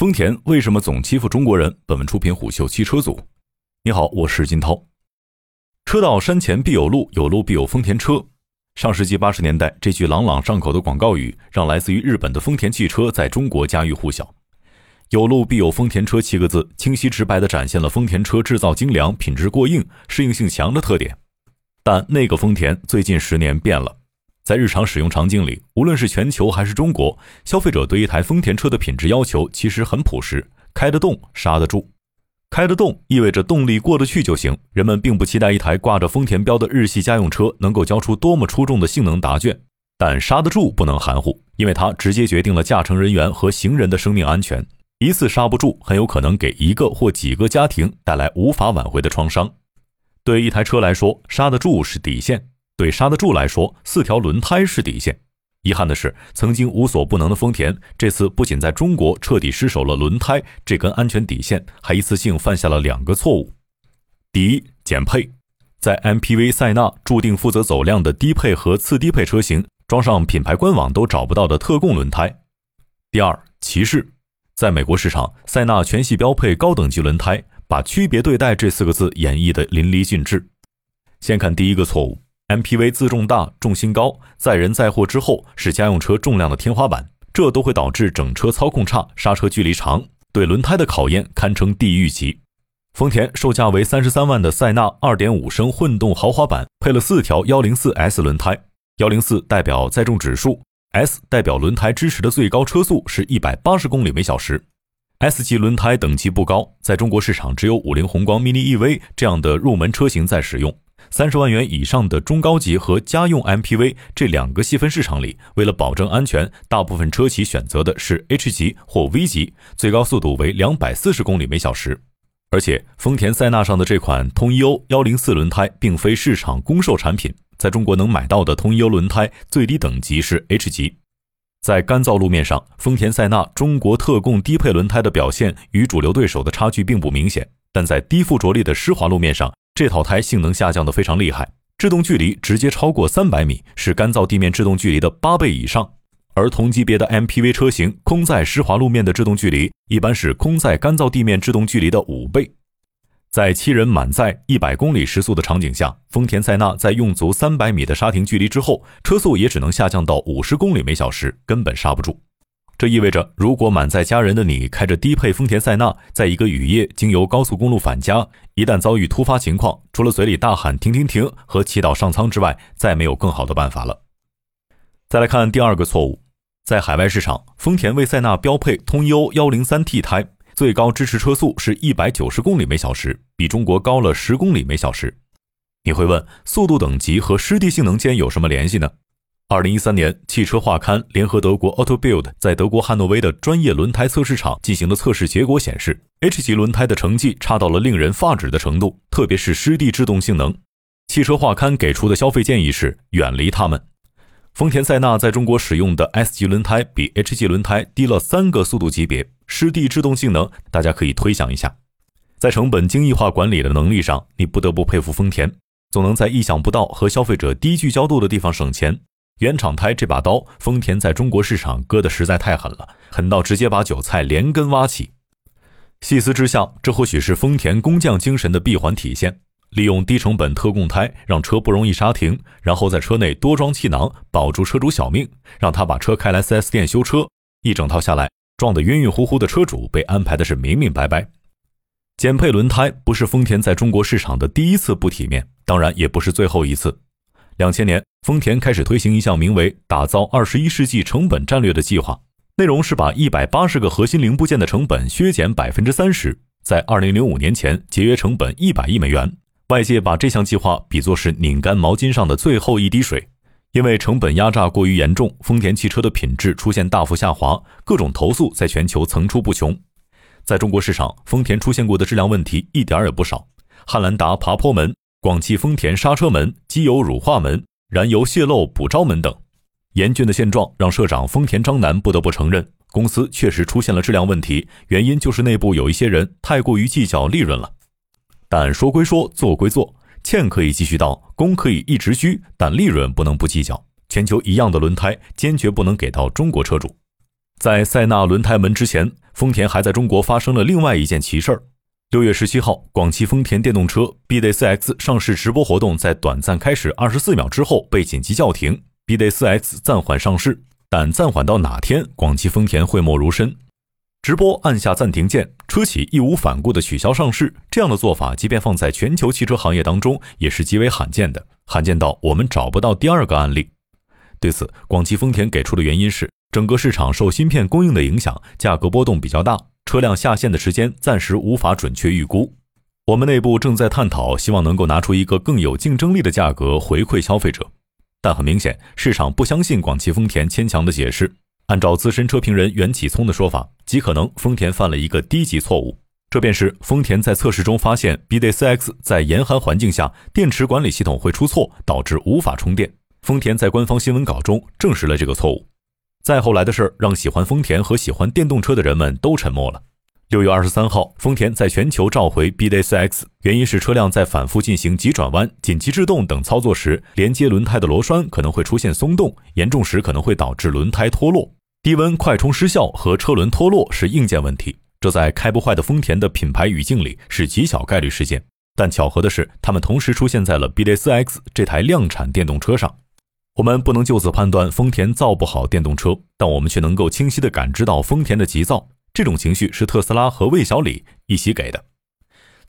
丰田为什么总欺负中国人？本文出品虎嗅汽车组。你好，我是金涛。车到山前必有路，有路必有丰田车。上世纪八十年代，这句朗朗上口的广告语让来自于日本的丰田汽车在中国家喻户晓。有路必有丰田车七个字，清晰直白地展现了丰田车制造精良、品质过硬、适应性强的特点。但那个丰田最近十年变了。在日常使用场景里，无论是全球还是中国，消费者对一台丰田车的品质要求其实很朴实：开得动，刹得住。开得动意味着动力过得去就行。人们并不期待一台挂着丰田标的日系家用车能够交出多么出众的性能答卷，但刹得住不能含糊，因为它直接决定了驾乘人员和行人的生命安全。一次刹不住，很有可能给一个或几个家庭带来无法挽回的创伤。对一台车来说，刹得住是底线。对刹得住来说，四条轮胎是底线。遗憾的是，曾经无所不能的丰田，这次不仅在中国彻底失守了轮胎这根安全底线，还一次性犯下了两个错误：第一，减配，在 MPV 塞纳注定负责走量的低配和次低配车型装上品牌官网都找不到的特供轮胎；第二，歧视，在美国市场，塞纳全系标配高等级轮胎，把区别对待这四个字演绎得淋漓尽致。先看第一个错误。MPV 自重大、重心高，载人载货之后是家用车重量的天花板，这都会导致整车操控差、刹车距离长，对轮胎的考验堪称地狱级。丰田售价为三十三万的塞纳2.5升混动豪华版，配了四条 104S 轮胎，104代表载重指数，S 代表轮胎支持的最高车速是一百八十公里每小时。S 级轮胎等级不高，在中国市场只有五菱宏光 mini EV 这样的入门车型在使用。三十万元以上的中高级和家用 MPV 这两个细分市场里，为了保证安全，大部分车企选择的是 H 级或 V 级，最高速度为两百四十公里每小时。而且，丰田塞纳上的这款通一欧幺零四轮胎并非市场公售产品，在中国能买到的通一欧轮胎最低等级是 H 级。在干燥路面上，丰田塞纳中国特供低配轮胎的表现与主流对手的差距并不明显，但在低附着力的湿滑路面上，这套胎性能下降的非常厉害，制动距离直接超过三百米，是干燥地面制动距离的八倍以上。而同级别的 MPV 车型，空载湿滑路面的制动距离一般是空载干燥地面制动距离的五倍。在七人满载一百公里时速的场景下，丰田塞纳在用足三百米的刹停距离之后，车速也只能下降到五十公里每小时，根本刹不住。这意味着，如果满载家人的你开着低配丰田塞纳，在一个雨夜经由高速公路返家，一旦遭遇突发情况，除了嘴里大喊“停停停”和祈祷上苍之外，再没有更好的办法了。再来看第二个错误，在海外市场，丰田为塞纳标配通优幺零三 T 胎，最高支持车速是一百九十公里每小时，比中国高了十公里每小时。你会问，速度等级和湿地性能间有什么联系呢？二零一三年，汽车画刊联合德国 Auto Build 在德国汉诺威的专业轮胎测试场进行的测试结果显示，H 级轮胎的成绩差到了令人发指的程度，特别是湿地制动性能。汽车画刊给出的消费建议是远离它们。丰田塞纳在中国使用的 S 级轮胎比 H 级轮胎低了三个速度级别，湿地制动性能大家可以推想一下。在成本精益化管理的能力上，你不得不佩服丰田，总能在意想不到和消费者低聚焦度的地方省钱。原厂胎这把刀，丰田在中国市场割的实在太狠了，狠到直接把韭菜连根挖起。细思之下，这或许是丰田工匠精神的闭环体现：利用低成本特供胎，让车不容易刹停，然后在车内多装气囊，保住车主小命，让他把车开来 4S 店修车。一整套下来，撞得晕晕乎乎的车主被安排的是明明白白。减配轮胎不是丰田在中国市场的第一次不体面，当然也不是最后一次。两千年，丰田开始推行一项名为“打造二十一世纪成本战略”的计划，内容是把一百八十个核心零部件的成本削减百分之三十，在二零零五年前节约成本一百亿美元。外界把这项计划比作是拧干毛巾上的最后一滴水，因为成本压榨过于严重，丰田汽车的品质出现大幅下滑，各种投诉在全球层出不穷。在中国市场，丰田出现过的质量问题一点也不少，汉兰达爬坡门。广汽丰田刹车门、机油乳化门、燃油泄漏补招门等，严峻的现状让社长丰田章男不得不承认，公司确实出现了质量问题，原因就是内部有一些人太过于计较利润了。但说归说，做归做，欠可以继续到，功可以一直居，但利润不能不计较。全球一样的轮胎，坚决不能给到中国车主。在塞纳轮胎门之前，丰田还在中国发生了另外一件奇事儿。六月十七号，广汽丰田电动车 BD4X 上市直播活动在短暂开始二十四秒之后被紧急叫停，BD4X 暂缓上市。但暂缓到哪天，广汽丰田讳莫如深。直播按下暂停键，车企义无反顾地取消上市，这样的做法，即便放在全球汽车行业当中，也是极为罕见的，罕见到我们找不到第二个案例。对此，广汽丰田给出的原因是，整个市场受芯片供应的影响，价格波动比较大。车辆下线的时间暂时无法准确预估，我们内部正在探讨，希望能够拿出一个更有竞争力的价格回馈消费者。但很明显，市场不相信广汽丰田牵强的解释。按照资深车评人袁启聪的说法，极可能丰田犯了一个低级错误，这便是丰田在测试中发现 BD4X 在严寒环境下电池管理系统会出错，导致无法充电。丰田在官方新闻稿中证实了这个错误。再后来的事儿，让喜欢丰田和喜欢电动车的人们都沉默了。六月二十三号，丰田在全球召回 BD4X，原因是车辆在反复进行急转弯、紧急制动等操作时，连接轮胎的螺栓可能会出现松动，严重时可能会导致轮胎脱落。低温快充失效和车轮脱落是硬件问题，这在开不坏的丰田的品牌语境里是极小概率事件。但巧合的是，它们同时出现在了 BD4X 这台量产电动车上。我们不能就此判断丰田造不好电动车，但我们却能够清晰地感知到丰田的急躁。这种情绪是特斯拉和魏小李一起给的。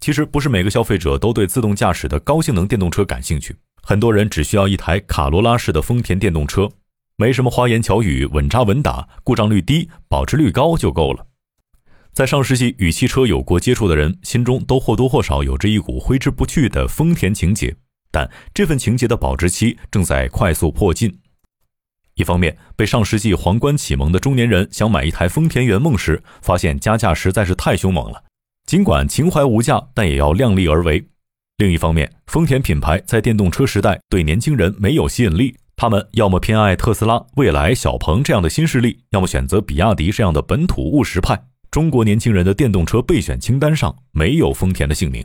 其实不是每个消费者都对自动驾驶的高性能电动车感兴趣，很多人只需要一台卡罗拉式的丰田电动车，没什么花言巧语，稳扎稳打，故障率低，保值率高就够了。在上世纪与汽车有过接触的人心中，都或多或少有着一股挥之不去的丰田情结。但这份情节的保质期正在快速迫近。一方面，被上世纪皇冠启蒙的中年人想买一台丰田圆梦时，发现加价实在是太凶猛了。尽管情怀无价，但也要量力而为。另一方面，丰田品牌在电动车时代对年轻人没有吸引力，他们要么偏爱特斯拉、蔚来、小鹏这样的新势力，要么选择比亚迪这样的本土务实派。中国年轻人的电动车备选清单上没有丰田的姓名。